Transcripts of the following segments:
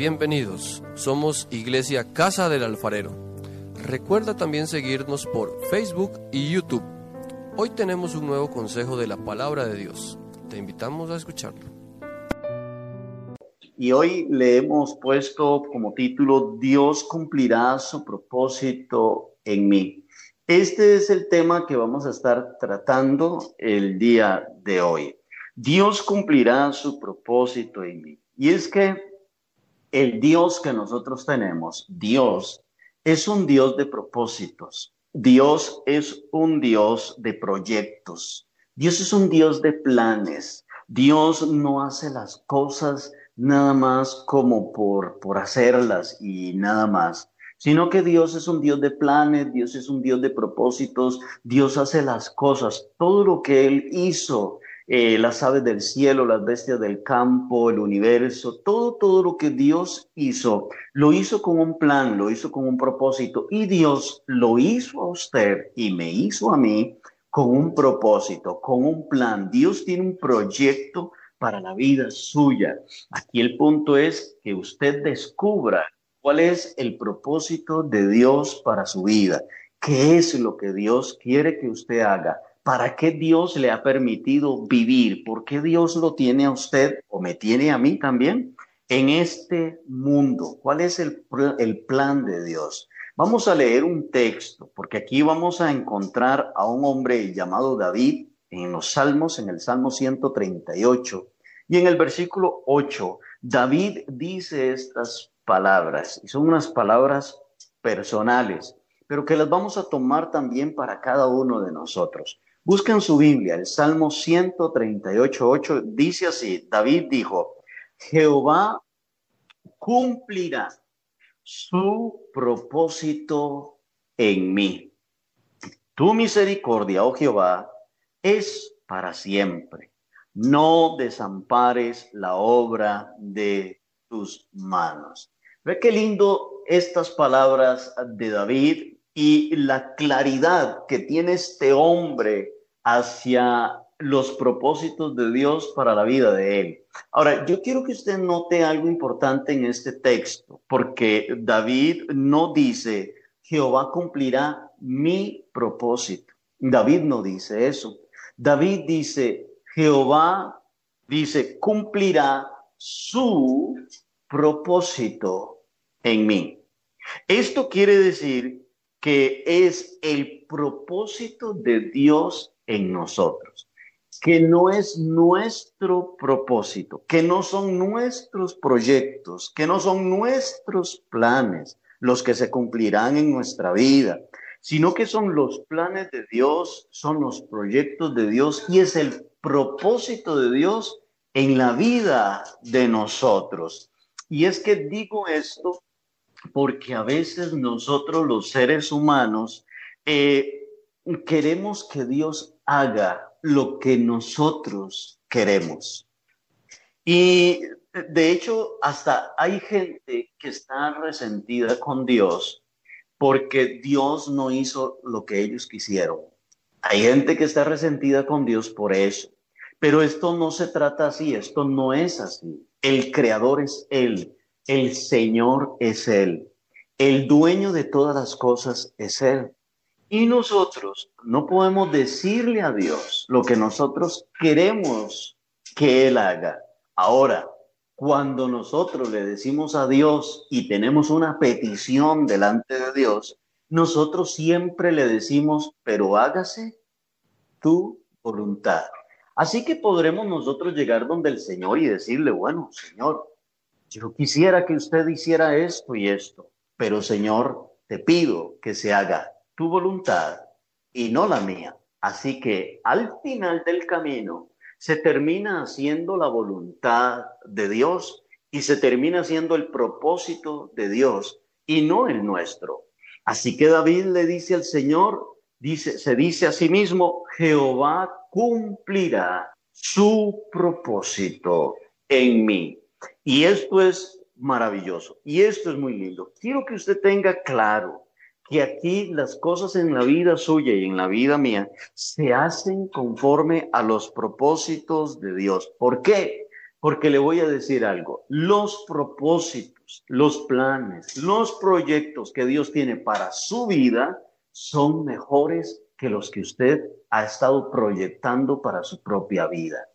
bienvenidos. Somos Iglesia Casa del Alfarero. Recuerda también seguirnos por Facebook y YouTube. Hoy tenemos un nuevo consejo de la palabra de Dios. Te invitamos a escucharlo. Y hoy le hemos puesto como título Dios cumplirá su propósito en mí. Este es el tema que vamos a estar tratando el día de hoy. Dios cumplirá su propósito en mí. Y es que el Dios que nosotros tenemos, Dios, es un Dios de propósitos. Dios es un Dios de proyectos. Dios es un Dios de planes. Dios no hace las cosas nada más como por, por hacerlas y nada más, sino que Dios es un Dios de planes, Dios es un Dios de propósitos, Dios hace las cosas, todo lo que Él hizo eh, las aves del cielo, las bestias del campo, el universo, todo, todo lo que Dios hizo, lo hizo con un plan, lo hizo con un propósito y Dios lo hizo a usted y me hizo a mí con un propósito, con un plan. Dios tiene un proyecto para la vida suya. Aquí el punto es que usted descubra cuál es el propósito de Dios para su vida, qué es lo que Dios quiere que usted haga ¿Para qué Dios le ha permitido vivir? ¿Por qué Dios lo tiene a usted o me tiene a mí también en este mundo? ¿Cuál es el, el plan de Dios? Vamos a leer un texto, porque aquí vamos a encontrar a un hombre llamado David en los Salmos, en el Salmo 138. Y en el versículo 8, David dice estas palabras, y son unas palabras personales, pero que las vamos a tomar también para cada uno de nosotros. Busquen su Biblia, el Salmo 138.8 dice así, David dijo, Jehová cumplirá su propósito en mí. Tu misericordia, oh Jehová, es para siempre. No desampares la obra de tus manos. Ve qué lindo estas palabras de David y la claridad que tiene este hombre hacia los propósitos de Dios para la vida de él. Ahora, yo quiero que usted note algo importante en este texto, porque David no dice, Jehová cumplirá mi propósito. David no dice eso. David dice, Jehová dice, cumplirá su propósito en mí. Esto quiere decir que es el propósito de Dios en nosotros, que no es nuestro propósito, que no son nuestros proyectos, que no son nuestros planes los que se cumplirán en nuestra vida, sino que son los planes de Dios, son los proyectos de Dios y es el propósito de Dios en la vida de nosotros. Y es que digo esto porque a veces nosotros los seres humanos eh, queremos que Dios haga lo que nosotros queremos. Y de hecho, hasta hay gente que está resentida con Dios porque Dios no hizo lo que ellos quisieron. Hay gente que está resentida con Dios por eso. Pero esto no se trata así, esto no es así. El creador es Él. El Señor es Él. El dueño de todas las cosas es Él. Y nosotros no podemos decirle a Dios lo que nosotros queremos que Él haga. Ahora, cuando nosotros le decimos a Dios y tenemos una petición delante de Dios, nosotros siempre le decimos, pero hágase tu voluntad. Así que podremos nosotros llegar donde el Señor y decirle, bueno, Señor, yo quisiera que usted hiciera esto y esto, pero Señor, te pido que se haga tu voluntad y no la mía. Así que al final del camino se termina haciendo la voluntad de Dios y se termina haciendo el propósito de Dios y no el nuestro. Así que David le dice al Señor, dice, se dice a sí mismo, Jehová cumplirá su propósito en mí. Y esto es maravilloso. Y esto es muy lindo. Quiero que usted tenga claro que aquí las cosas en la vida suya y en la vida mía se hacen conforme a los propósitos de Dios. ¿Por qué? porque le voy a decir algo, los propósitos, los planes, los proyectos que Dios tiene para su vida son mejores que los que usted ha estado proyectando para su propia vida.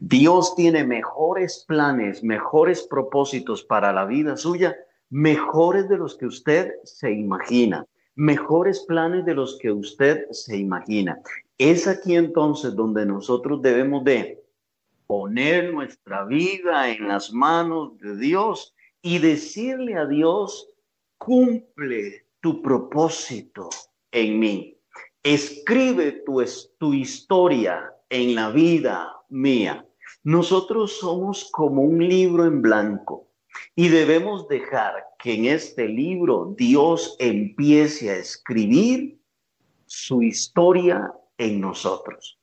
Dios tiene mejores planes, mejores propósitos para la vida suya, mejores de los que usted se imagina, mejores planes de los que usted se imagina. Es aquí entonces donde nosotros debemos de poner nuestra vida en las manos de Dios y decirle a Dios, cumple tu propósito en mí. Escribe tu, tu historia en la vida mía. Nosotros somos como un libro en blanco y debemos dejar que en este libro Dios empiece a escribir su historia en nosotros.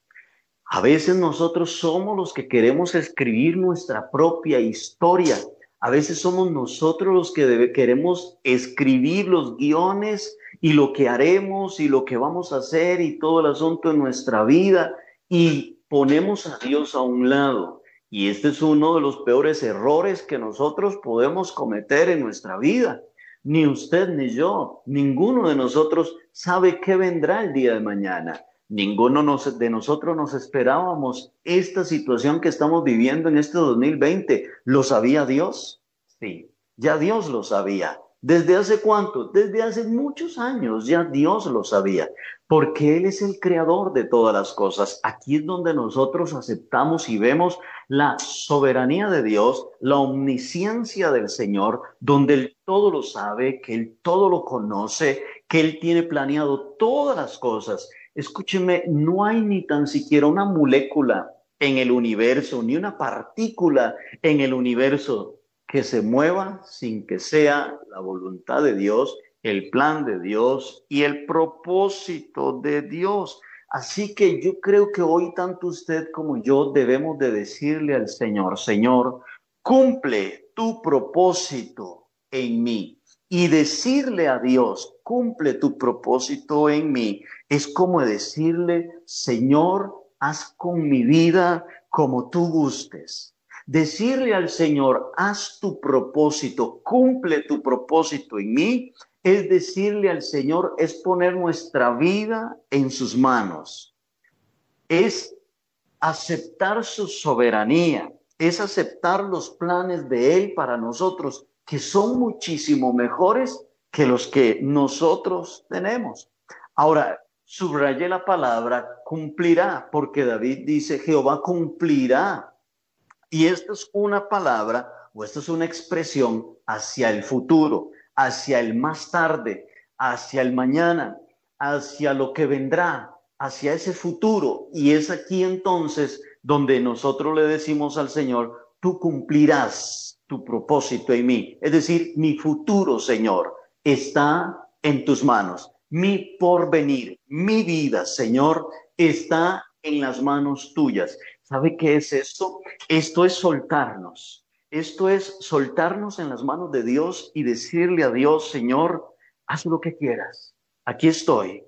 A veces nosotros somos los que queremos escribir nuestra propia historia. A veces somos nosotros los que queremos escribir los guiones y lo que haremos y lo que vamos a hacer y todo el asunto de nuestra vida y ponemos a Dios a un lado. Y este es uno de los peores errores que nosotros podemos cometer en nuestra vida. Ni usted ni yo, ninguno de nosotros sabe qué vendrá el día de mañana. Ninguno de nosotros nos esperábamos esta situación que estamos viviendo en este 2020. ¿Lo sabía Dios? Sí, ya Dios lo sabía. ¿Desde hace cuánto? Desde hace muchos años ya Dios lo sabía, porque Él es el creador de todas las cosas. Aquí es donde nosotros aceptamos y vemos la soberanía de Dios, la omnisciencia del Señor, donde Él todo lo sabe, que Él todo lo conoce, que Él tiene planeado todas las cosas Escúcheme, no hay ni tan siquiera una molécula en el universo, ni una partícula en el universo que se mueva sin que sea la voluntad de Dios, el plan de Dios y el propósito de Dios. Así que yo creo que hoy tanto usted como yo debemos de decirle al Señor, Señor, cumple tu propósito en mí y decirle a Dios, cumple tu propósito en mí, es como decirle, Señor, haz con mi vida como tú gustes. Decirle al Señor, haz tu propósito, cumple tu propósito en mí, es decirle al Señor, es poner nuestra vida en sus manos. Es aceptar su soberanía, es aceptar los planes de Él para nosotros que son muchísimo mejores que los que nosotros tenemos. Ahora, subrayé la palabra cumplirá, porque David dice, Jehová cumplirá. Y esto es una palabra o esto es una expresión hacia el futuro, hacia el más tarde, hacia el mañana, hacia lo que vendrá, hacia ese futuro. Y es aquí entonces donde nosotros le decimos al Señor, tú cumplirás tu propósito en mí. Es decir, mi futuro, Señor, está en tus manos. Mi porvenir, mi vida, Señor, está en las manos tuyas. ¿Sabe qué es esto? Esto es soltarnos. Esto es soltarnos en las manos de Dios y decirle a Dios, Señor, haz lo que quieras. Aquí estoy.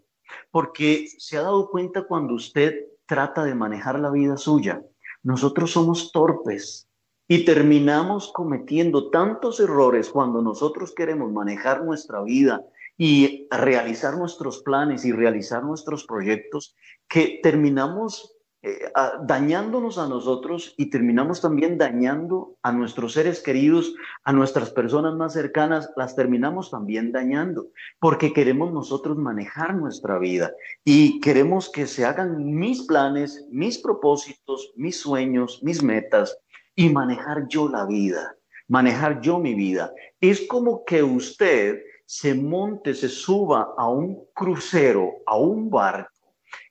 Porque se ha dado cuenta cuando usted trata de manejar la vida suya. Nosotros somos torpes, y terminamos cometiendo tantos errores cuando nosotros queremos manejar nuestra vida y realizar nuestros planes y realizar nuestros proyectos que terminamos eh, dañándonos a nosotros y terminamos también dañando a nuestros seres queridos, a nuestras personas más cercanas, las terminamos también dañando, porque queremos nosotros manejar nuestra vida y queremos que se hagan mis planes, mis propósitos, mis sueños, mis metas, y manejar yo la vida, manejar yo mi vida. Es como que usted se monte, se suba a un crucero, a un barco,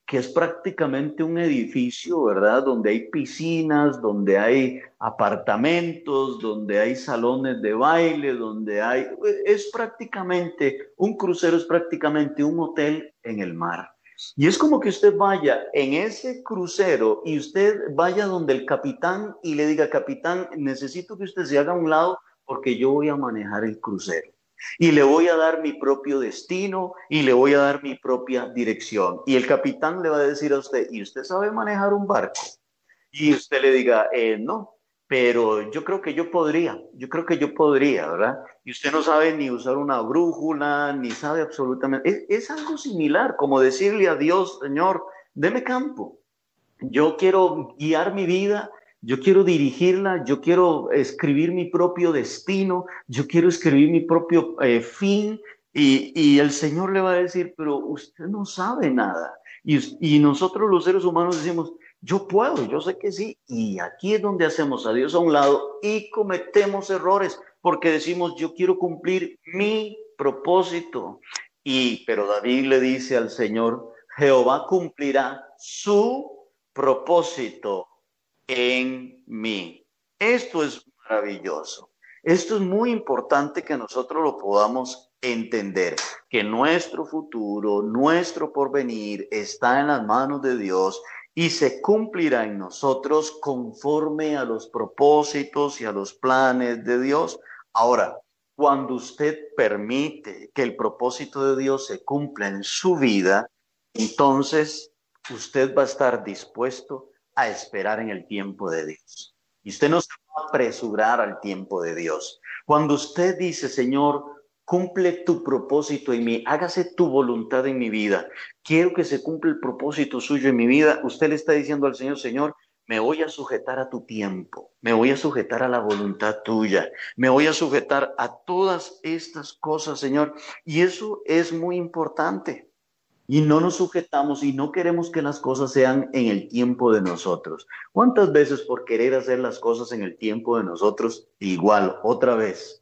que es prácticamente un edificio, ¿verdad? Donde hay piscinas, donde hay apartamentos, donde hay salones de baile, donde hay... Es prácticamente, un crucero es prácticamente un hotel en el mar. Y es como que usted vaya en ese crucero y usted vaya donde el capitán y le diga, capitán, necesito que usted se haga a un lado porque yo voy a manejar el crucero. Y le voy a dar mi propio destino y le voy a dar mi propia dirección. Y el capitán le va a decir a usted, ¿y usted sabe manejar un barco? Y usted le diga, eh, no. pero yo creo que yo podría, yo creo que yo podría, ¿verdad? Y usted no sabe ni usar una brújula, ni sabe absolutamente. Es, es algo similar, como decirle a Dios, Señor, deme campo. Yo quiero guiar mi vida, yo quiero dirigirla, yo quiero escribir mi propio destino, yo quiero escribir mi propio eh, fin. Y, el Señor le va a decir, pero usted no sabe nada. Y, y nosotros los seres humanos decimos, yo puedo, yo sé que sí. Y aquí es donde hacemos a Dios a un lado y cometemos errores porque decimos, yo quiero cumplir mi propósito. Y, pero David le dice al Señor, Jehová cumplirá su propósito en mí. Esto es maravilloso. Esto es muy importante que nosotros lo podamos entender, que nuestro futuro, nuestro porvenir está en las manos de Dios y se cumplirá en nosotros conforme a los propósitos y a los planes de Dios. Ahora, cuando usted permite que el propósito de Dios se cumpla en su vida, entonces usted va a estar dispuesto a esperar en el tiempo de Dios. Y usted no se va a apresurar al tiempo de Dios. Cuando usted dice, Señor, cumple tu propósito en mí, hágase tu voluntad en mi vida, quiero que se cumpla el propósito suyo en mi vida, usted le está diciendo al Señor, Señor, me voy a sujetar a tu tiempo, me voy a sujetar a la voluntad tuya, me voy a sujetar a todas estas cosas, Señor. Y eso es muy importante. Y no nos sujetamos y no queremos que las cosas sean en el tiempo de nosotros. ¿Cuántas veces por querer hacer las cosas en el tiempo de nosotros, igual, otra vez,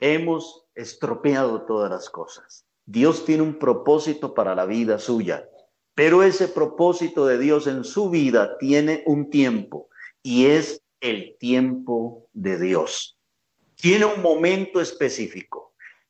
hemos estropeado todas las cosas? Dios tiene un propósito para la vida suya, pero ese propósito de Dios en su vida tiene un tiempo y es el tiempo de Dios. Tiene un momento específico.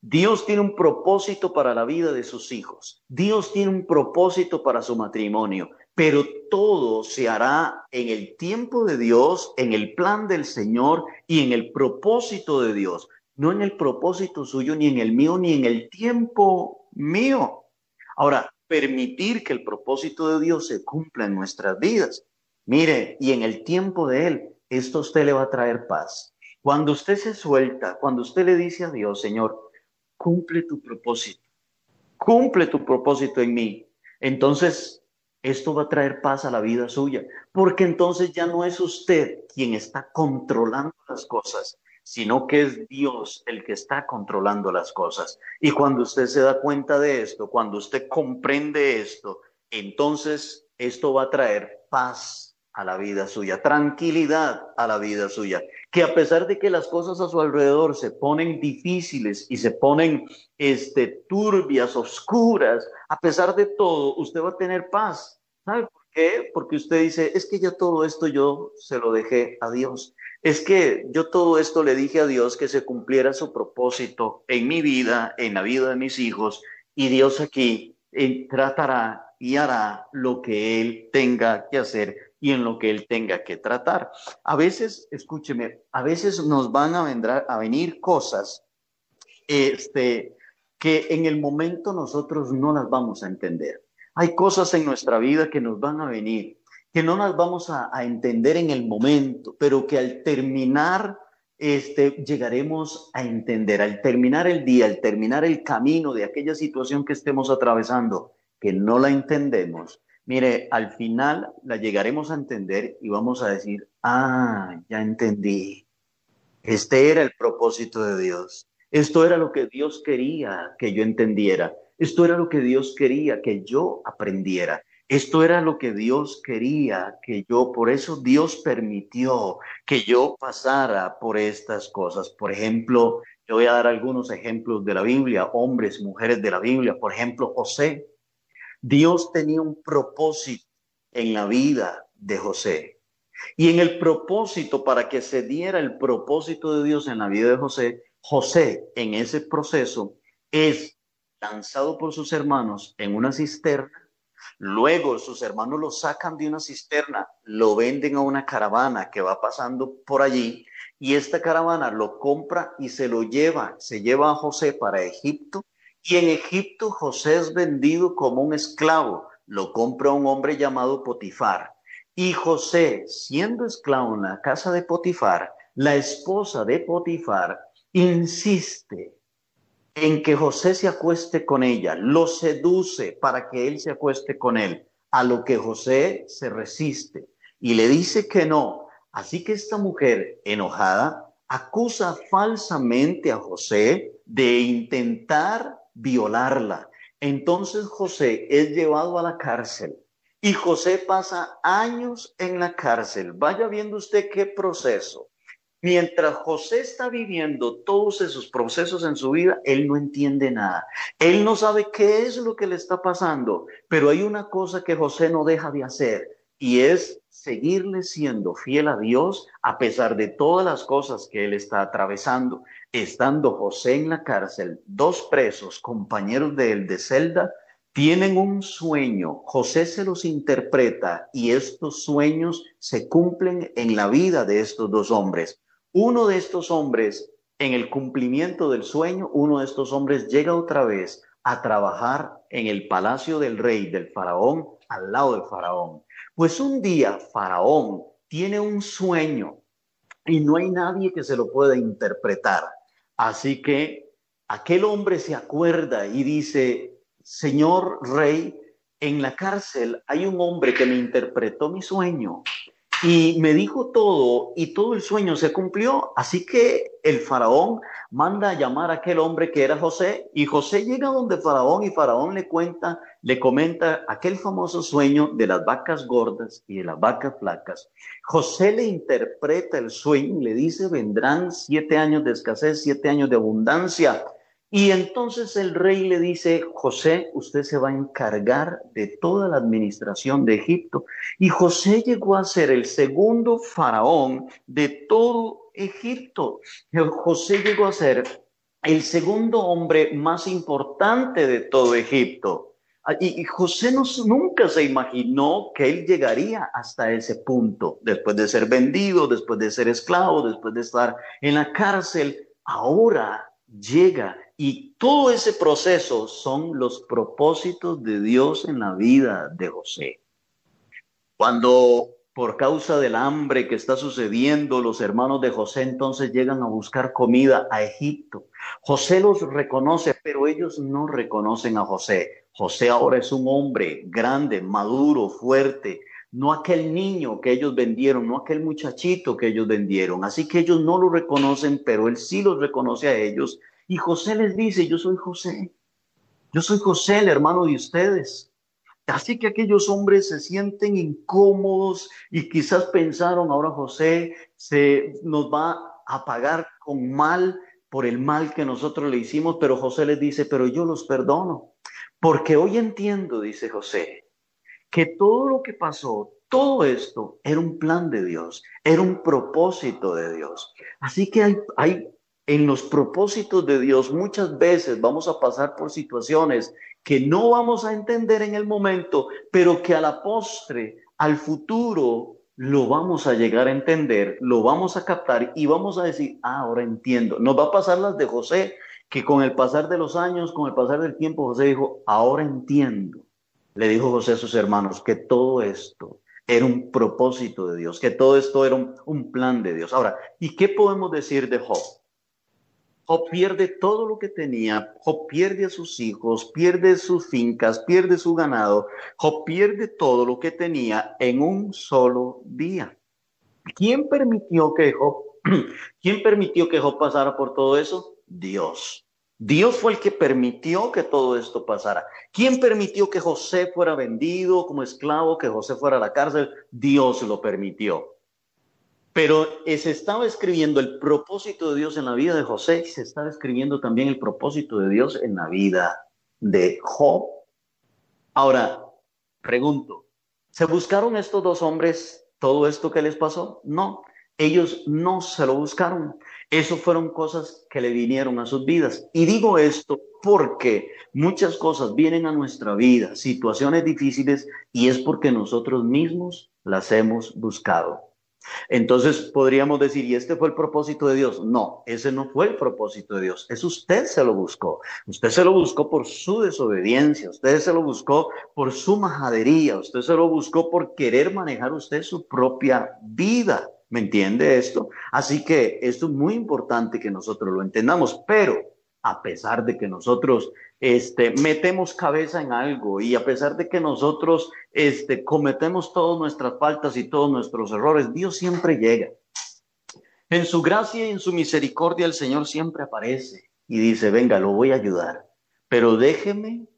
Dios tiene un propósito para la vida de sus hijos. Dios tiene un propósito para su matrimonio, pero todo se hará en el tiempo de Dios, en el plan del Señor y en el propósito de Dios, no en el propósito suyo, ni en el mío, ni en el tiempo mío. Ahora, permitir que el propósito de Dios se cumpla en nuestras vidas. Mire, y en el tiempo de Él, esto a usted le va a traer paz. Cuando usted se suelta, cuando usted le dice a Dios, Señor, cumple tu propósito, cumple tu propósito en mí. Entonces, esto va a traer paz a la vida suya, porque entonces ya no es usted quien está controlando las cosas, sino que es Dios el que está controlando las cosas. Y cuando usted se da cuenta de esto, cuando usted comprende esto, entonces esto va a traer paz a la vida suya, tranquilidad a la vida suya, que a pesar de que las cosas a su alrededor se ponen difíciles y se ponen este, turbias, oscuras, a pesar de todo, usted va a tener paz. ¿Sabe por qué? Porque usted dice, es que ya todo esto yo se lo dejé a Dios. Es que yo todo esto le dije a Dios que se cumpliera su propósito en mi vida, en la vida de mis hijos, y Dios aquí eh, tratará y hará lo que Él tenga que hacer y en lo que él tenga que tratar. A veces, escúcheme, a veces nos van a, a venir cosas este, que en el momento nosotros no las vamos a entender. Hay cosas en nuestra vida que nos van a venir, que no las vamos a, a entender en el momento, pero que al terminar este, llegaremos a entender, al terminar el día, al terminar el camino de aquella situación que estemos atravesando, que no la entendemos, Mire, al final la llegaremos a entender y vamos a decir, ah, ya entendí. Este era el propósito de Dios. Esto era lo que Dios quería que yo entendiera. Esto era lo que Dios quería que yo aprendiera. Esto era lo que Dios quería que yo, por eso Dios permitió que yo pasara por estas cosas. Por ejemplo, yo voy a dar algunos ejemplos de la Biblia, hombres, mujeres de la Biblia. Por ejemplo, José. Dios tenía un propósito en la vida de José. Y en el propósito, para que se diera el propósito de Dios en la vida de José, José en ese proceso es lanzado por sus hermanos en una cisterna. Luego sus hermanos lo sacan de una cisterna, lo venden a una caravana que va pasando por allí y esta caravana lo compra y se lo lleva, se lleva a José para Egipto y en Egipto José es vendido como un esclavo. Lo compra un hombre llamado Potifar. Y José, siendo esclavo en la casa de Potifar, la esposa de Potifar insiste en que José se acueste con ella, lo seduce para que él se acueste con él, a lo que José se resiste y le dice que no. Así que esta mujer enojada acusa falsamente a José de intentar violarla. Entonces José es llevado a la cárcel y José pasa años en la cárcel. Vaya viendo usted qué proceso. Mientras José está viviendo todos esos procesos en su vida, él no entiende nada. Él no sabe qué es lo que le está pasando, pero hay una cosa que José no deja de hacer y es seguirle siendo fiel a Dios a pesar de todas las cosas que él está atravesando. Estando José en la cárcel, dos presos, compañeros de él de celda, tienen un sueño, José se los interpreta y estos sueños se cumplen en la vida de estos dos hombres. Uno de estos hombres, en el cumplimiento del sueño, uno de estos hombres llega otra vez a trabajar en el palacio del rey, del faraón, al lado del faraón. Pues un día faraón tiene un sueño y no hay nadie que se lo pueda interpretar. Así que aquel hombre se acuerda y dice, Señor rey, en la cárcel hay un hombre que me interpretó mi sueño y me dijo todo y todo el sueño se cumplió. Así que el faraón manda a llamar a aquel hombre que era José y José llega donde faraón y faraón le cuenta, le comenta aquel famoso sueño de las vacas gordas y de las vacas flacas. José le interpreta el sueño le dice, vendrán siete años de escasez, siete años de abundancia. Y entonces el rey le dice, José, usted se va a encargar de toda la administración de Egipto. Y José llegó a ser el segundo faraón de todo Egipto. José llegó a ser el segundo hombre más importante de todo Egipto. Y José no, nunca se imaginó que él llegaría hasta ese punto, después de ser vendido, después de ser esclavo, después de estar en la cárcel. Ahora llega y todo ese proceso son los propósitos de Dios en la vida de José. Cuando por causa del hambre que está sucediendo, los hermanos de José entonces llegan a buscar comida a Egipto. José los reconoce, pero ellos no reconocen a José. José ahora es un hombre grande, maduro, fuerte, no aquel niño que ellos vendieron, no aquel muchachito que ellos vendieron. Así que ellos no lo reconocen, pero él sí los reconoce a ellos y José les dice, yo soy José, yo soy José, el hermano de ustedes. Así que aquellos hombres se sienten incómodos y quizás pensaron, ahora José se nos va a pagar con mal por el mal que nosotros le hicimos, pero José les dice, pero yo los perdono, porque hoy entiendo, dice José, que todo lo que pasó, todo esto era un plan de Dios, era un propósito de Dios. Así que hay, hay en los propósitos de Dios muchas veces vamos a pasar por situaciones que no vamos a entender en el momento, pero que a la postre, al futuro, lo vamos a llegar a entender, lo vamos a captar y vamos a decir, ah, ahora entiendo. Nos va a pasar las de José, que con el pasar de los años, con el pasar del tiempo, José dijo, ahora entiendo. Le dijo José a sus hermanos que todo esto era un propósito de Dios, que todo esto era un, un plan de Dios. Ahora, ¿y qué podemos decir de Job? Job pierde todo lo que tenía, Job pierde a sus hijos, pierde sus fincas, pierde su ganado, Job pierde todo lo que tenía en un solo día. ¿Quién permitió que Job, quién permitió que Job pasara por todo eso? Dios. Dios fue el que permitió que todo esto pasara. ¿Quién permitió que José fuera vendido como esclavo, que José fuera a la cárcel? Dios lo permitió. Pero se estaba escribiendo el propósito de Dios en la vida de José y se estaba escribiendo también el propósito de Dios en la vida de Job. Ahora, pregunto, ¿se buscaron estos dos hombres todo esto que les pasó? No, ellos no se lo buscaron. Eso fueron cosas que le vinieron a sus vidas. Y digo esto porque muchas cosas vienen a nuestra vida, situaciones difíciles, y es porque nosotros mismos las hemos buscado. Entonces podríamos decir, ¿y este fue el propósito de Dios? No, ese no fue el propósito de Dios. Es usted se lo buscó. Usted se lo buscó por su desobediencia, usted se lo buscó por su majadería, usted se lo buscó por querer manejar usted su propia vida. ¿Me entiende esto? Así que esto es muy importante que nosotros lo entendamos, pero a pesar de que nosotros este, metemos cabeza en algo y a pesar de que nosotros este, cometemos todas nuestras faltas y todos nuestros errores, Dios siempre llega. En su gracia y en su misericordia el Señor siempre aparece y dice, venga, lo voy a ayudar, pero déjeme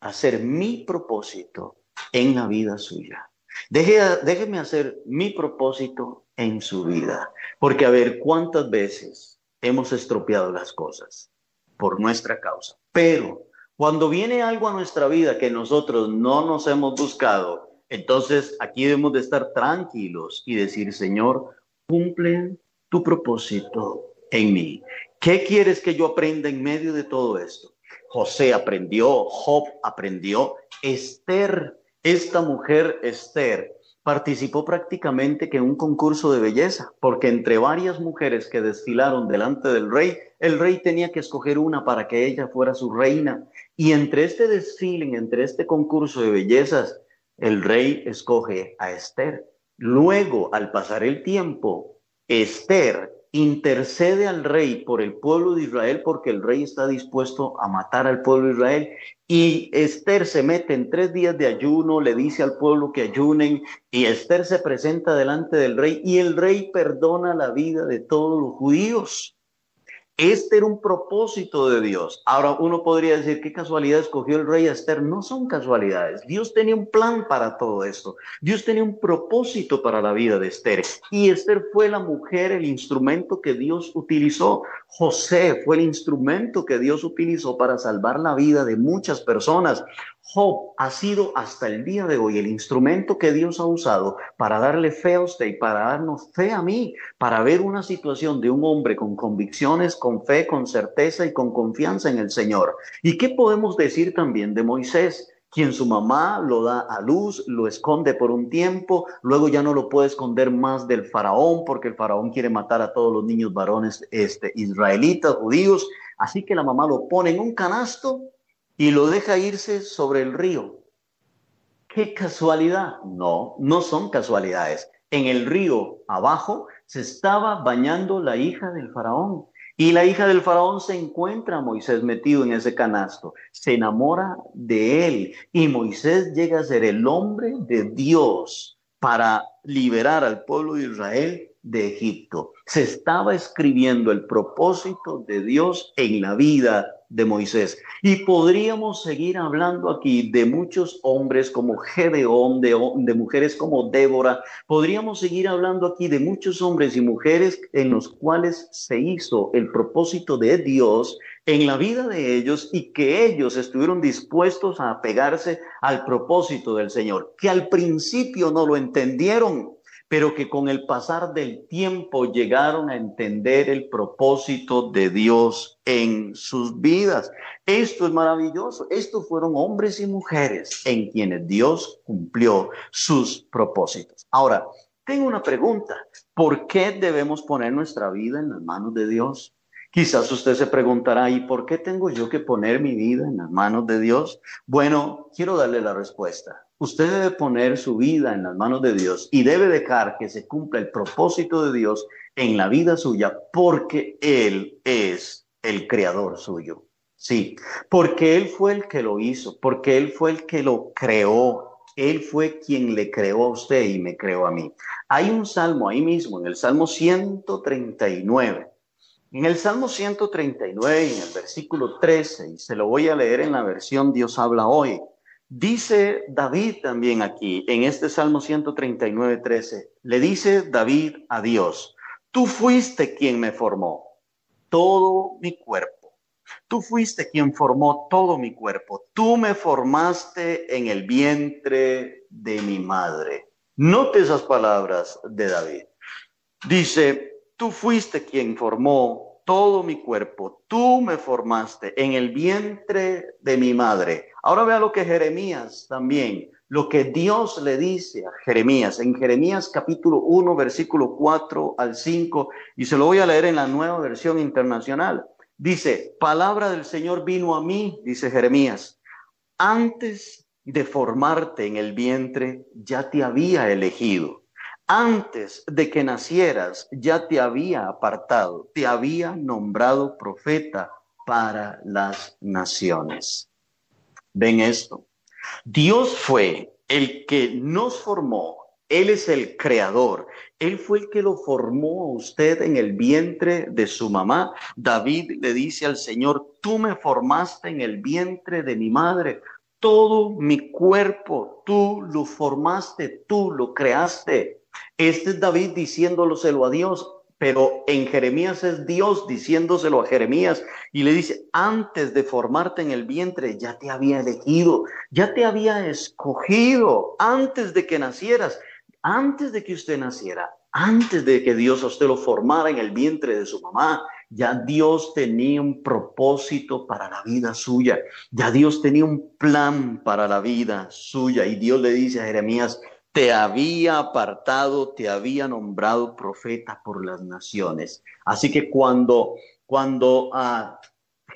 hacer mi propósito en la vida suya. déjeme hacer mi propósito en su vida, porque a ver cuántas veces hemos estropeado las cosas por nuestra causa. Pero cuando viene algo a nuestra vida que nosotros no nos hemos buscado, entonces aquí debemos de estar tranquilos y decir, Señor, cumple tu propósito en mí. ¿Qué quieres que yo aprenda en medio de todo esto? José aprendió, Job aprendió, Esther, esta mujer Esther, participó prácticamente que en un concurso de belleza, porque entre varias mujeres que desfilaron delante del rey, el rey tenía que escoger una para que ella fuera su reina. Y entre este desfile, entre este concurso de bellezas, el rey escoge a Esther. Luego, al pasar el tiempo, Esther intercede al rey por el pueblo de Israel porque el rey está dispuesto a matar al pueblo de Israel. Y Esther se mete en tres días de ayuno, le dice al pueblo que ayunen y Esther se presenta delante del rey y el rey perdona la vida de todos los judíos. Este era un propósito de Dios. Ahora uno podría decir, ¿qué casualidad escogió el rey Esther? No son casualidades. Dios tenía un plan para todo esto. Dios tenía un propósito para la vida de Esther. Y Esther fue la mujer, el instrumento que Dios utilizó. José fue el instrumento que Dios utilizó para salvar la vida de muchas personas. Job ha sido hasta el día de hoy el instrumento que Dios ha usado para darle fe a usted y para darnos fe a mí, para ver una situación de un hombre con convicciones, con fe, con certeza y con confianza en el Señor. ¿Y qué podemos decir también de Moisés? quien su mamá lo da a luz, lo esconde por un tiempo, luego ya no lo puede esconder más del faraón porque el faraón quiere matar a todos los niños varones este, israelitas, judíos, así que la mamá lo pone en un canasto y lo deja irse sobre el río. ¿Qué casualidad? No, no son casualidades. En el río abajo se estaba bañando la hija del faraón. Y la hija del faraón se encuentra a Moisés metido en ese canasto, se enamora de él y Moisés llega a ser el hombre de Dios para liberar al pueblo de Israel de Egipto. Se estaba escribiendo el propósito de Dios en la vida de Moisés. Y podríamos seguir hablando aquí de muchos hombres como Gedeón, de, de, mujeres como Débora. Podríamos seguir hablando aquí de muchos hombres y mujeres en los cuales se hizo el propósito de Dios en la vida de ellos y que ellos estuvieron dispuestos a apegarse al propósito del Señor, que al principio no lo entendieron pero que con el pasar del tiempo llegaron a entender el propósito de Dios en sus vidas. Esto es maravilloso. Estos fueron hombres y mujeres en quienes Dios cumplió sus propósitos. Ahora, tengo una pregunta. ¿Por qué debemos poner nuestra vida en las manos de Dios? Quizás usted se preguntará, ¿y por qué tengo yo que poner mi vida en las manos de Dios? Bueno, quiero darle la respuesta. Usted debe poner su vida en las manos de Dios y debe dejar que se cumpla el propósito de Dios en la vida suya porque Él es el creador suyo. Sí, porque Él fue el que lo hizo, porque Él fue el que lo creó. Él fue quien le creó a usted y me creó a mí. Hay un salmo ahí mismo, en el Salmo 139. En el Salmo 139, en el versículo 13, y se lo voy a leer en la versión Dios habla hoy. Dice David también aquí, en este Salmo 139, 13, le dice David a Dios, tú fuiste quien me formó todo mi cuerpo. Tú fuiste quien formó todo mi cuerpo. Tú me formaste en el vientre de mi madre. Note esas palabras de David. Dice, tú fuiste quien formó todo mi cuerpo. Tú me formaste en el vientre de mi madre. Ahora vea lo que Jeremías también lo que Dios le dice a Jeremías, en Jeremías capítulo 1, versículo 4 al 5, y se lo voy a leer en la nueva versión internacional. Dice, palabra del Señor vino a mí, dice Jeremías, antes de formarte en el vientre, ya te había elegido. Antes de que nacieras, ya te había apartado, te había nombrado profeta para las naciones. ¿Ven esto? Dios fue el que nos formó, Él es el creador, Él fue el que lo formó a usted en el vientre de su mamá. David le dice al Señor, tú me formaste en el vientre de mi madre, todo mi cuerpo, tú lo formaste, tú lo creaste. Este es David diciéndoloselo a Dios, pero en Jeremías es Dios diciéndoselo a Jeremías y le dice, antes de formarte en el vientre ya te había elegido, ya te había escogido, antes de que nacieras, antes de que usted naciera, antes de que Dios a usted lo formara en el vientre de su mamá, ya Dios tenía un propósito para la vida suya, ya Dios tenía un plan para la vida suya y Dios le dice a Jeremías, te había apartado, te había nombrado profeta por las naciones. Así que cuando, cuando uh,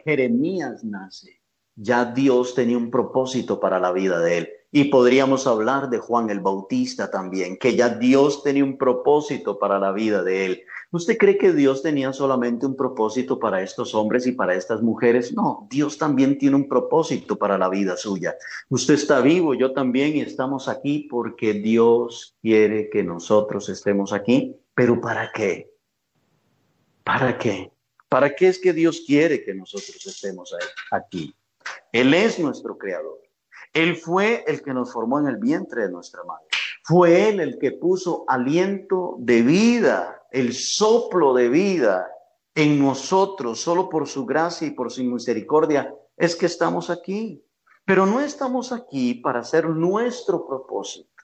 Jeremías nace, ya Dios tenía un propósito para la vida de él. Y podríamos hablar de Juan el Bautista también, que ya Dios tenía un propósito para la vida de él. ¿Usted cree que Dios tenía solamente un propósito para estos hombres y para estas mujeres? No, Dios también tiene un propósito para la vida suya. Usted está vivo, yo también, y estamos aquí porque Dios quiere que nosotros estemos aquí. ¿Pero para qué? ¿Para qué? ¿Para qué es que Dios quiere que nosotros estemos aquí? Él es nuestro creador. Él fue el que nos formó en el vientre de nuestra madre. Fue Él el que puso aliento de vida, el soplo de vida en nosotros, solo por su gracia y por su misericordia, es que estamos aquí. Pero no estamos aquí para hacer nuestro propósito,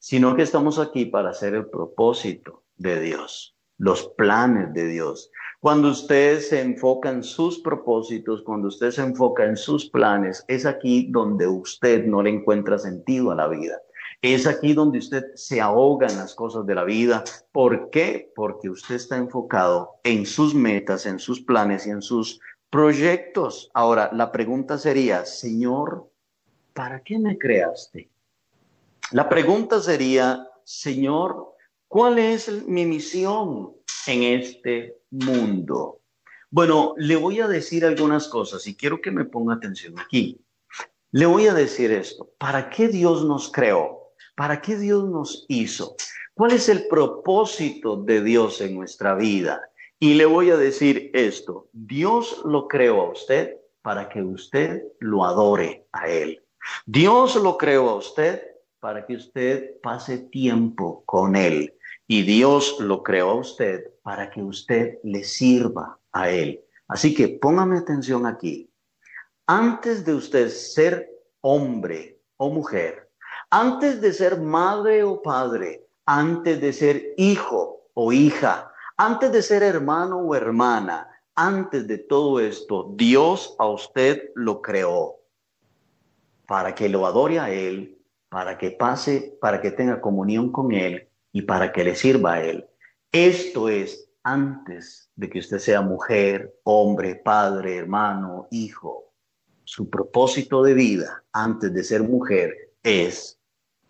sino que estamos aquí para hacer el propósito de Dios, los planes de Dios. Cuando usted se enfoca en sus propósitos, cuando usted se enfoca en sus planes, es aquí donde usted no le encuentra sentido a la vida. Es aquí donde usted se ahoga en las cosas de la vida. ¿Por qué? Porque usted está enfocado en sus metas, en sus planes y en sus proyectos. Ahora, la pregunta sería, Señor, ¿para qué me creaste? La pregunta sería, Señor, ¿cuál es mi misión en este mundo? Bueno, le voy a decir algunas cosas y quiero que me ponga atención aquí. Le voy a decir esto, ¿para qué Dios nos creó? ¿Para qué Dios nos hizo? ¿Cuál es el propósito de Dios en nuestra vida? Y le voy a decir esto, Dios lo creó a usted para que usted lo adore a Él. Dios lo creó a usted para que usted pase tiempo con Él. Y Dios lo creó a usted para que usted le sirva a Él. Así que póngame atención aquí. Antes de usted ser hombre o mujer, antes de ser madre o padre, antes de ser hijo o hija, antes de ser hermano o hermana, antes de todo esto, Dios a usted lo creó para que lo adore a Él, para que pase, para que tenga comunión con Él y para que le sirva a Él. Esto es antes de que usted sea mujer, hombre, padre, hermano, hijo. Su propósito de vida antes de ser mujer es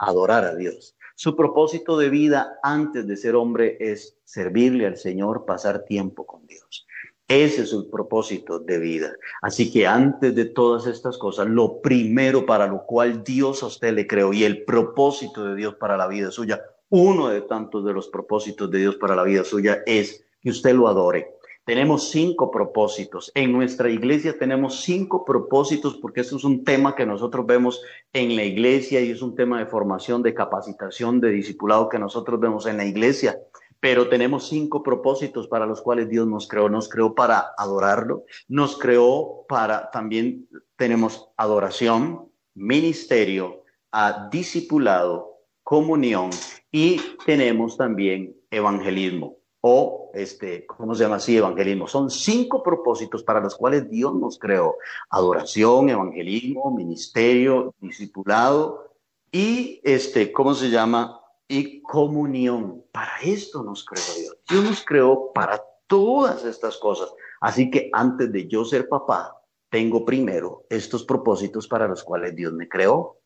adorar a Dios. Su propósito de vida antes de ser hombre es servirle al Señor, pasar tiempo con Dios. Ese es su propósito de vida. Así que antes de todas estas cosas, lo primero para lo cual Dios a usted le creó y el propósito de Dios para la vida suya, uno de tantos de los propósitos de Dios para la vida suya es que usted lo adore. Tenemos cinco propósitos. En nuestra iglesia tenemos cinco propósitos porque eso es un tema que nosotros vemos en la iglesia y es un tema de formación, de capacitación, de discipulado que nosotros vemos en la iglesia. Pero tenemos cinco propósitos para los cuales Dios nos creó. Nos creó para adorarlo, nos creó para también tenemos adoración, ministerio, a discipulado, comunión y tenemos también evangelismo o, este, ¿cómo se llama así? Evangelismo. Son cinco propósitos para los cuales Dios nos creó. Adoración, evangelismo, ministerio, discipulado y este, ¿cómo se llama? Y comunión. Para esto nos creó Dios. Dios nos creó para todas estas cosas. Así que antes de yo ser papá, tengo primero estos propósitos para los cuales Dios me creó.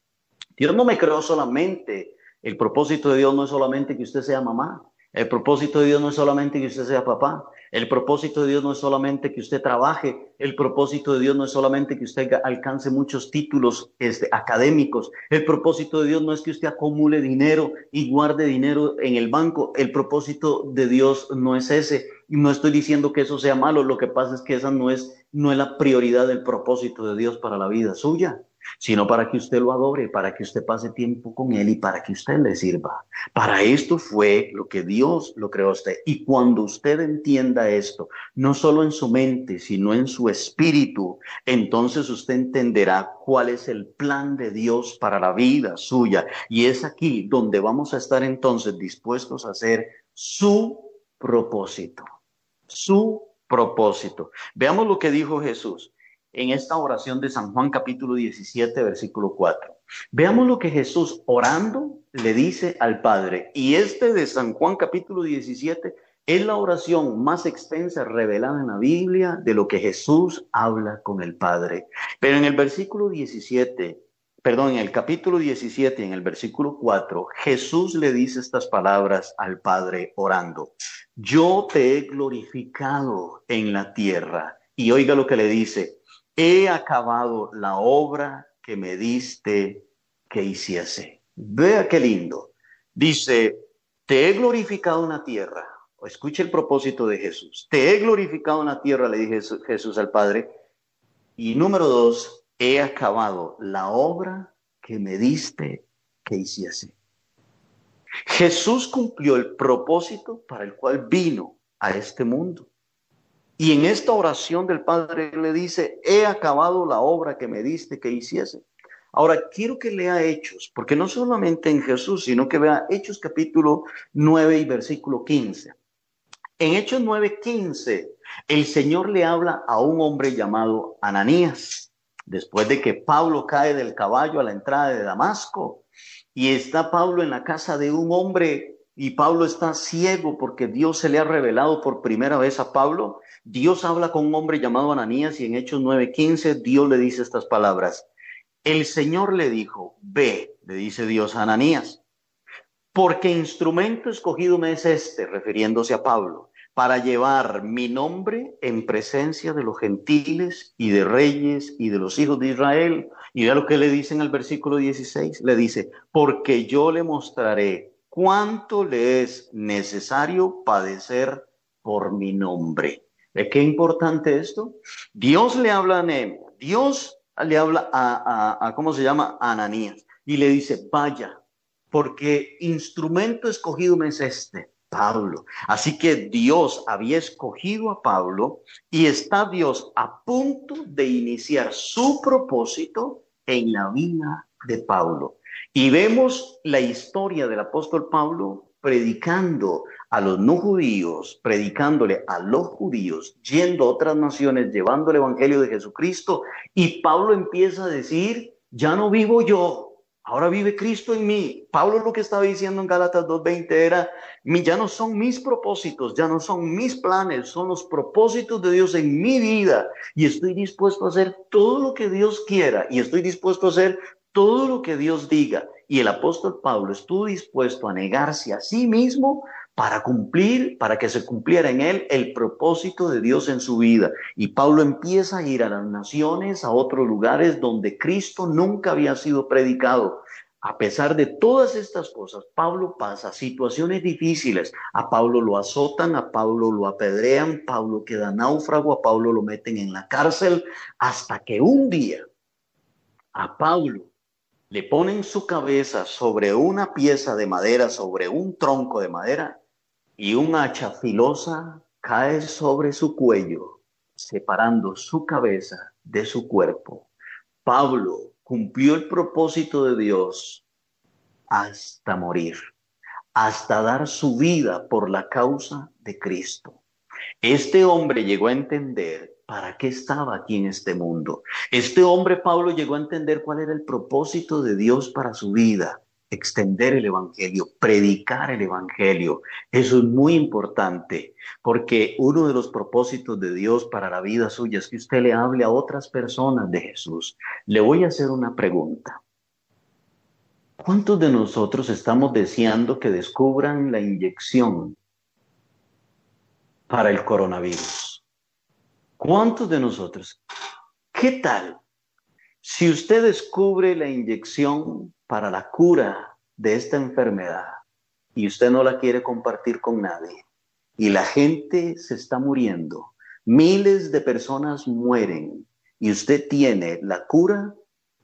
Dios no me creó solamente, el propósito de Dios no es solamente que usted sea mamá, el propósito de Dios no es solamente que usted sea papá, el propósito de Dios no es solamente que usted trabaje, el propósito de Dios no es solamente que usted alcance muchos títulos este, académicos, el propósito de Dios no es que usted acumule dinero y guarde dinero en el banco, el propósito de Dios no es ese. Y no estoy diciendo que eso sea malo, lo que pasa es que esa no es, no es la prioridad del propósito de Dios para la vida suya sino para que usted lo adore, para que usted pase tiempo con Él y para que usted le sirva. Para esto fue lo que Dios lo creó a usted. Y cuando usted entienda esto, no solo en su mente, sino en su espíritu, entonces usted entenderá cuál es el plan de Dios para la vida suya. Y es aquí donde vamos a estar entonces dispuestos a hacer su propósito, su propósito. Veamos lo que dijo Jesús en esta oración de San Juan capítulo 17, versículo 4. Veamos lo que Jesús orando le dice al Padre. Y este de San Juan capítulo 17 es la oración más extensa revelada en la Biblia de lo que Jesús habla con el Padre. Pero en el versículo 17, perdón, en el capítulo 17, en el versículo 4, Jesús le dice estas palabras al Padre orando. Yo te he glorificado en la tierra. Y oiga lo que le dice, he acabado la obra que me diste que hiciese. Vea qué lindo. Dice, te he glorificado en la tierra. Escuche el propósito de Jesús. Te he glorificado en la tierra, le dije Jesús al Padre. Y número dos, he acabado la obra que me diste que hiciese. Jesús cumplió el propósito para el cual vino a este mundo. Y en esta oración del Padre le dice, he acabado la obra que me diste que hiciese. Ahora, quiero que lea Hechos, porque no solamente en Jesús, sino que vea Hechos capítulo 9 y versículo 15. En Hechos 9, 15, el Señor le habla a un hombre llamado Ananías, después de que Pablo cae del caballo a la entrada de Damasco, y está Pablo en la casa de un hombre, y Pablo está ciego porque Dios se le ha revelado por primera vez a Pablo, Dios habla con un hombre llamado Ananías y en Hechos 9:15 Dios le dice estas palabras. El Señor le dijo, ve, le dice Dios a Ananías, porque instrumento escogido me es este, refiriéndose a Pablo, para llevar mi nombre en presencia de los gentiles y de reyes y de los hijos de Israel. Y vea lo que le dice en el versículo 16, le dice, porque yo le mostraré cuánto le es necesario padecer por mi nombre. ¿Es qué importante esto? Dios le habla a Dios le habla a, ¿cómo se llama? A Ananías. Y le dice, vaya, porque instrumento escogido me es este, Pablo. Así que Dios había escogido a Pablo y está Dios a punto de iniciar su propósito en la vida de Pablo. Y vemos la historia del apóstol Pablo predicando a los no judíos, predicándole a los judíos, yendo a otras naciones, llevando el Evangelio de Jesucristo. Y Pablo empieza a decir, ya no vivo yo, ahora vive Cristo en mí. Pablo lo que estaba diciendo en Gálatas 2.20 era, ya no son mis propósitos, ya no son mis planes, son los propósitos de Dios en mi vida. Y estoy dispuesto a hacer todo lo que Dios quiera y estoy dispuesto a hacer todo lo que Dios diga. Y el apóstol Pablo estuvo dispuesto a negarse a sí mismo para cumplir, para que se cumpliera en él el propósito de Dios en su vida. Y Pablo empieza a ir a las naciones, a otros lugares donde Cristo nunca había sido predicado. A pesar de todas estas cosas, Pablo pasa situaciones difíciles. A Pablo lo azotan, a Pablo lo apedrean, Pablo queda náufrago, a Pablo lo meten en la cárcel, hasta que un día a Pablo le ponen su cabeza sobre una pieza de madera, sobre un tronco de madera, y un hacha filosa cae sobre su cuello, separando su cabeza de su cuerpo. Pablo cumplió el propósito de Dios hasta morir, hasta dar su vida por la causa de Cristo. Este hombre llegó a entender para qué estaba aquí en este mundo. Este hombre, Pablo, llegó a entender cuál era el propósito de Dios para su vida, extender el Evangelio, predicar el Evangelio. Eso es muy importante, porque uno de los propósitos de Dios para la vida suya es que usted le hable a otras personas de Jesús. Le voy a hacer una pregunta. ¿Cuántos de nosotros estamos deseando que descubran la inyección para el coronavirus? ¿Cuántos de nosotros? ¿Qué tal si usted descubre la inyección para la cura de esta enfermedad y usted no la quiere compartir con nadie y la gente se está muriendo, miles de personas mueren y usted tiene la cura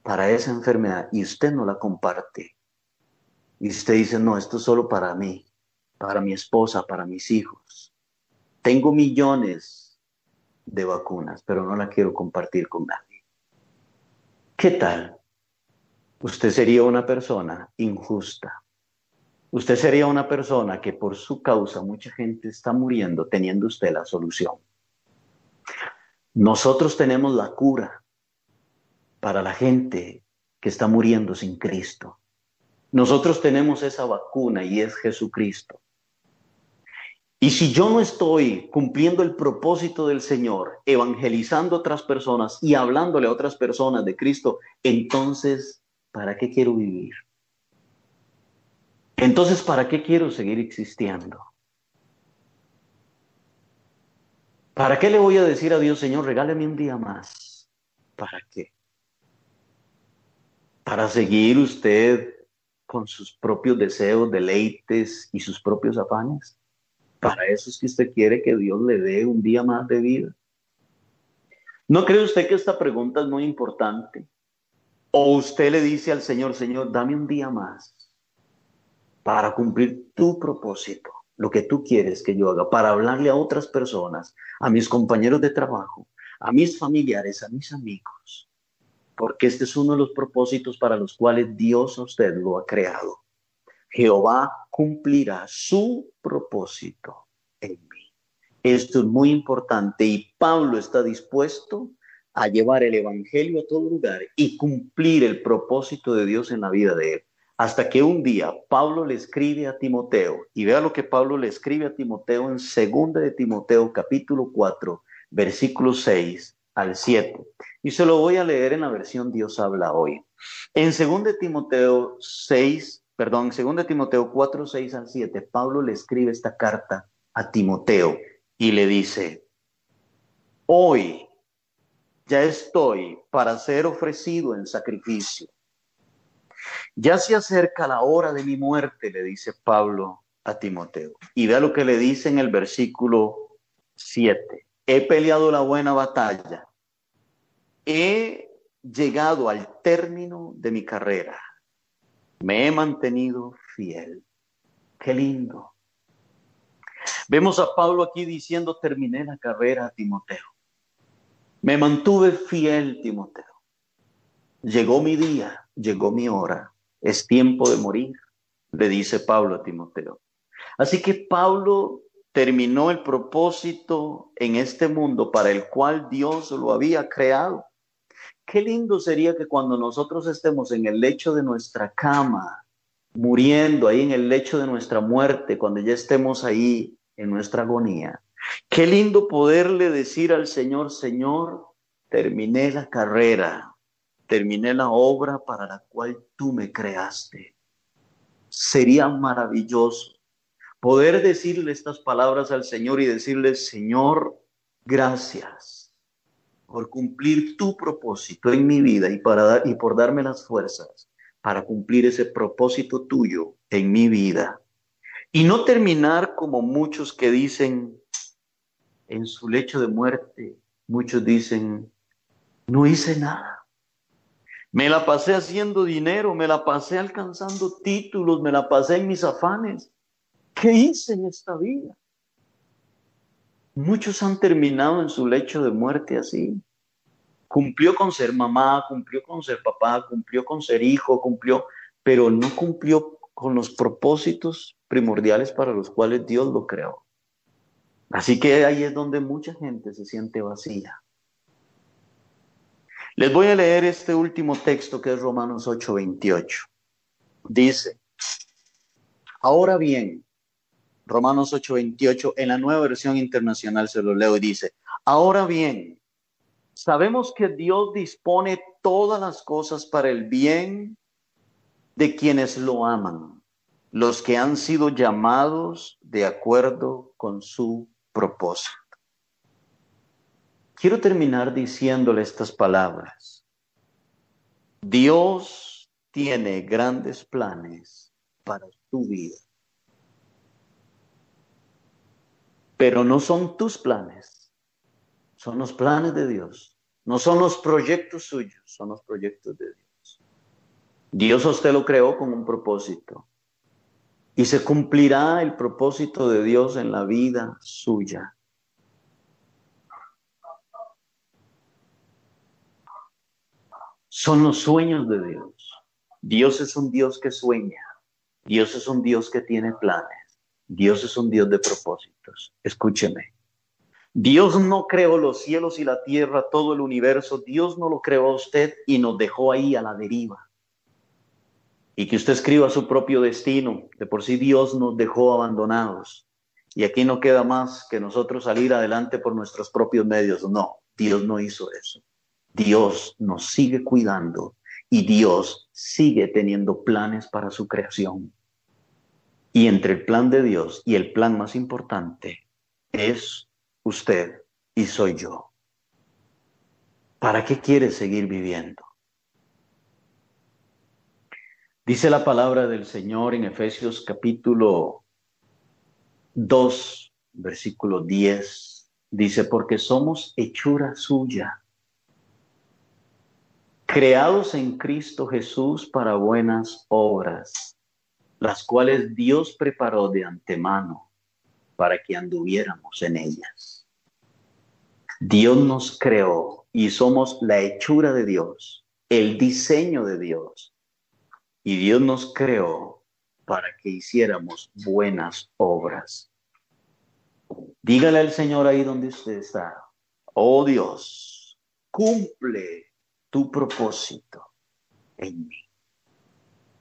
para esa enfermedad y usted no la comparte. Y usted dice, no, esto es solo para mí, para mi esposa, para mis hijos. Tengo millones de vacunas, pero no la quiero compartir con nadie. ¿Qué tal? Usted sería una persona injusta. Usted sería una persona que por su causa mucha gente está muriendo teniendo usted la solución. Nosotros tenemos la cura para la gente que está muriendo sin Cristo. Nosotros tenemos esa vacuna y es Jesucristo. Y si yo no estoy cumpliendo el propósito del Señor, evangelizando a otras personas y hablándole a otras personas de Cristo, entonces, ¿para qué quiero vivir? Entonces, ¿para qué quiero seguir existiendo? ¿Para qué le voy a decir a Dios, Señor, regálame un día más? ¿Para qué? para seguir usted con sus propios deseos, deleites y sus propios afanes. Para eso es que usted quiere que Dios le dé un día más de vida. ¿No cree usted que esta pregunta es muy importante? ¿O usted le dice al Señor, Señor, dame un día más para cumplir tu propósito, lo que tú quieres que yo haga, para hablarle a otras personas, a mis compañeros de trabajo, a mis familiares, a mis amigos, porque este es uno de los propósitos para los cuales Dios a usted lo ha creado. Jehová cumplirá su propósito en mí. Esto es muy importante y Pablo está dispuesto a llevar el Evangelio a todo lugar y cumplir el propósito de Dios en la vida de él. Hasta que un día Pablo le escribe a Timoteo, y vea lo que Pablo le escribe a Timoteo en 2 de Timoteo capítulo 4, versículo 6 al 7. Y se lo voy a leer en la versión Dios habla hoy. En 2 Timoteo 6, perdón, 2 Timoteo 4, 6 al 7, Pablo le escribe esta carta a Timoteo y le dice, hoy ya estoy para ser ofrecido en sacrificio. Ya se acerca la hora de mi muerte, le dice Pablo a Timoteo. Y vea lo que le dice en el versículo 7. He peleado la buena batalla, he llegado al término de mi carrera. Me he mantenido fiel. Qué lindo. Vemos a Pablo aquí diciendo, terminé la carrera Timoteo. Me mantuve fiel, Timoteo. Llegó mi día, llegó mi hora. Es tiempo de morir, le dice Pablo a Timoteo. Así que Pablo terminó el propósito en este mundo para el cual Dios lo había creado. Qué lindo sería que cuando nosotros estemos en el lecho de nuestra cama, muriendo ahí en el lecho de nuestra muerte, cuando ya estemos ahí en nuestra agonía, qué lindo poderle decir al Señor, Señor, terminé la carrera, terminé la obra para la cual tú me creaste. Sería maravilloso poder decirle estas palabras al Señor y decirle, Señor, gracias por cumplir tu propósito en mi vida y, para dar, y por darme las fuerzas para cumplir ese propósito tuyo en mi vida. Y no terminar como muchos que dicen en su lecho de muerte, muchos dicen, no hice nada. Me la pasé haciendo dinero, me la pasé alcanzando títulos, me la pasé en mis afanes. ¿Qué hice en esta vida? Muchos han terminado en su lecho de muerte así. Cumplió con ser mamá, cumplió con ser papá, cumplió con ser hijo, cumplió, pero no cumplió con los propósitos primordiales para los cuales Dios lo creó. Así que ahí es donde mucha gente se siente vacía. Les voy a leer este último texto que es Romanos 8:28. Dice, ahora bien, Romanos 8:28, en la nueva versión internacional se lo leo y dice, ahora bien, sabemos que Dios dispone todas las cosas para el bien de quienes lo aman, los que han sido llamados de acuerdo con su propósito. Quiero terminar diciéndole estas palabras. Dios tiene grandes planes para tu vida. Pero no son tus planes, son los planes de Dios. No son los proyectos suyos, son los proyectos de Dios. Dios a usted lo creó con un propósito. Y se cumplirá el propósito de Dios en la vida suya. son los sueños de Dios. Dios es un Dios que sueña. Dios es un Dios que tiene planes. Dios es un Dios de propósitos. Escúcheme. Dios no creó los cielos y la tierra, todo el universo. Dios no lo creó a usted y nos dejó ahí a la deriva. Y que usted escriba su propio destino. De por sí Dios nos dejó abandonados. Y aquí no queda más que nosotros salir adelante por nuestros propios medios. No, Dios no hizo eso. Dios nos sigue cuidando y Dios sigue teniendo planes para su creación. Y entre el plan de Dios y el plan más importante es usted y soy yo. ¿Para qué quiere seguir viviendo? Dice la palabra del Señor en Efesios capítulo 2, versículo 10. Dice, porque somos hechura suya creados en Cristo Jesús para buenas obras, las cuales Dios preparó de antemano para que anduviéramos en ellas. Dios nos creó y somos la hechura de Dios, el diseño de Dios. Y Dios nos creó para que hiciéramos buenas obras. Dígale al Señor ahí donde usted está, oh Dios, cumple tu propósito en mí.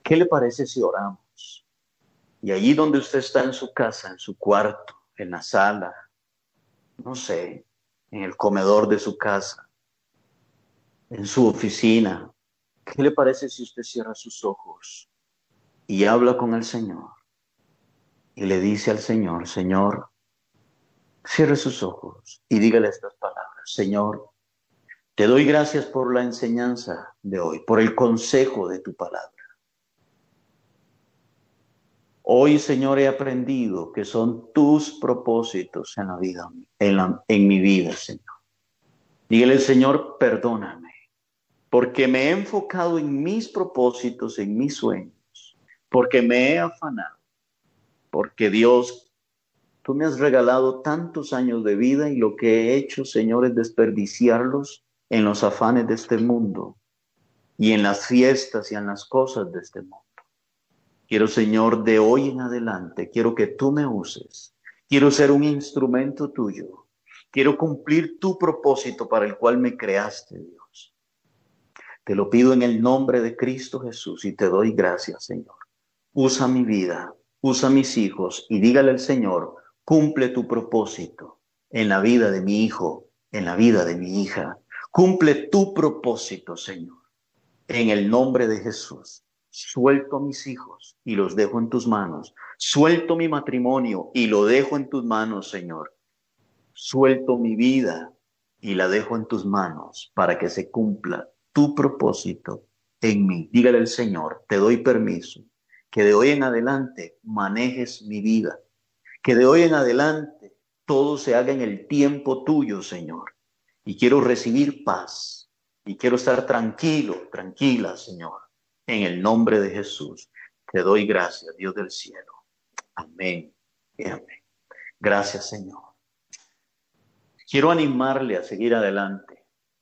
¿Qué le parece si oramos? Y allí donde usted está en su casa, en su cuarto, en la sala, no sé, en el comedor de su casa, en su oficina, ¿qué le parece si usted cierra sus ojos y habla con el Señor? Y le dice al Señor, Señor, cierre sus ojos y dígale estas palabras, Señor, te doy gracias por la enseñanza de hoy, por el consejo de tu palabra. Hoy, Señor, he aprendido que son tus propósitos en la vida, en, mi vida, Señor. Dígale, Señor, perdóname, porque me he enfocado en mis propósitos, en mis sueños, porque me he afanado, porque Dios, tú me has regalado tantos años de vida y lo que he hecho, Señor, es desperdiciarlos en los afanes de este mundo y en las fiestas y en las cosas de este mundo. Quiero, Señor, de hoy en adelante, quiero que tú me uses. Quiero ser un instrumento tuyo. Quiero cumplir tu propósito para el cual me creaste, Dios. Te lo pido en el nombre de Cristo Jesús y te doy gracias, Señor. Usa mi vida, usa mis hijos y dígale al Señor, cumple tu propósito en la vida de mi hijo, en la vida de mi hija, Cumple tu propósito, Señor. En el nombre de Jesús, suelto a mis hijos y los dejo en tus manos. Suelto mi matrimonio y lo dejo en tus manos, Señor. Suelto mi vida y la dejo en tus manos para que se cumpla tu propósito en mí. Dígale al Señor, te doy permiso que de hoy en adelante manejes mi vida, que de hoy en adelante todo se haga en el tiempo tuyo, Señor y quiero recibir paz y quiero estar tranquilo, tranquila, Señor. En el nombre de Jesús, te doy gracias, Dios del cielo. Amén y amén. Gracias, Señor. Quiero animarle a seguir adelante.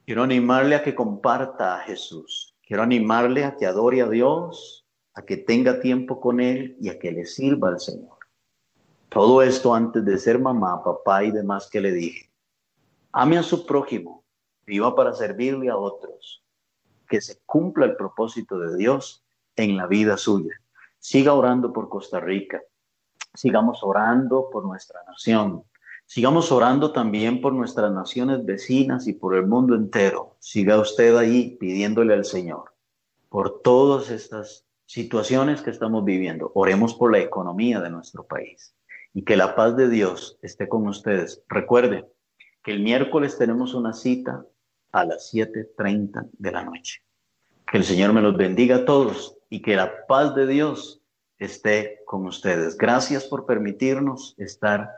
Quiero animarle a que comparta a Jesús. Quiero animarle a que adore a Dios, a que tenga tiempo con Él y a que le sirva al Señor. Todo esto antes de ser mamá, papá y demás que le dije. Ame a su prójimo viva para servirle a otros, que se cumpla el propósito de Dios en la vida suya. Siga orando por Costa Rica, sigamos orando por nuestra nación, sigamos orando también por nuestras naciones vecinas y por el mundo entero. Siga usted ahí pidiéndole al Señor por todas estas situaciones que estamos viviendo. Oremos por la economía de nuestro país y que la paz de Dios esté con ustedes. Recuerde que el miércoles tenemos una cita a las 7.30 de la noche. Que el Señor me los bendiga a todos y que la paz de Dios esté con ustedes. Gracias por permitirnos estar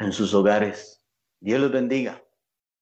en sus hogares. Dios los bendiga.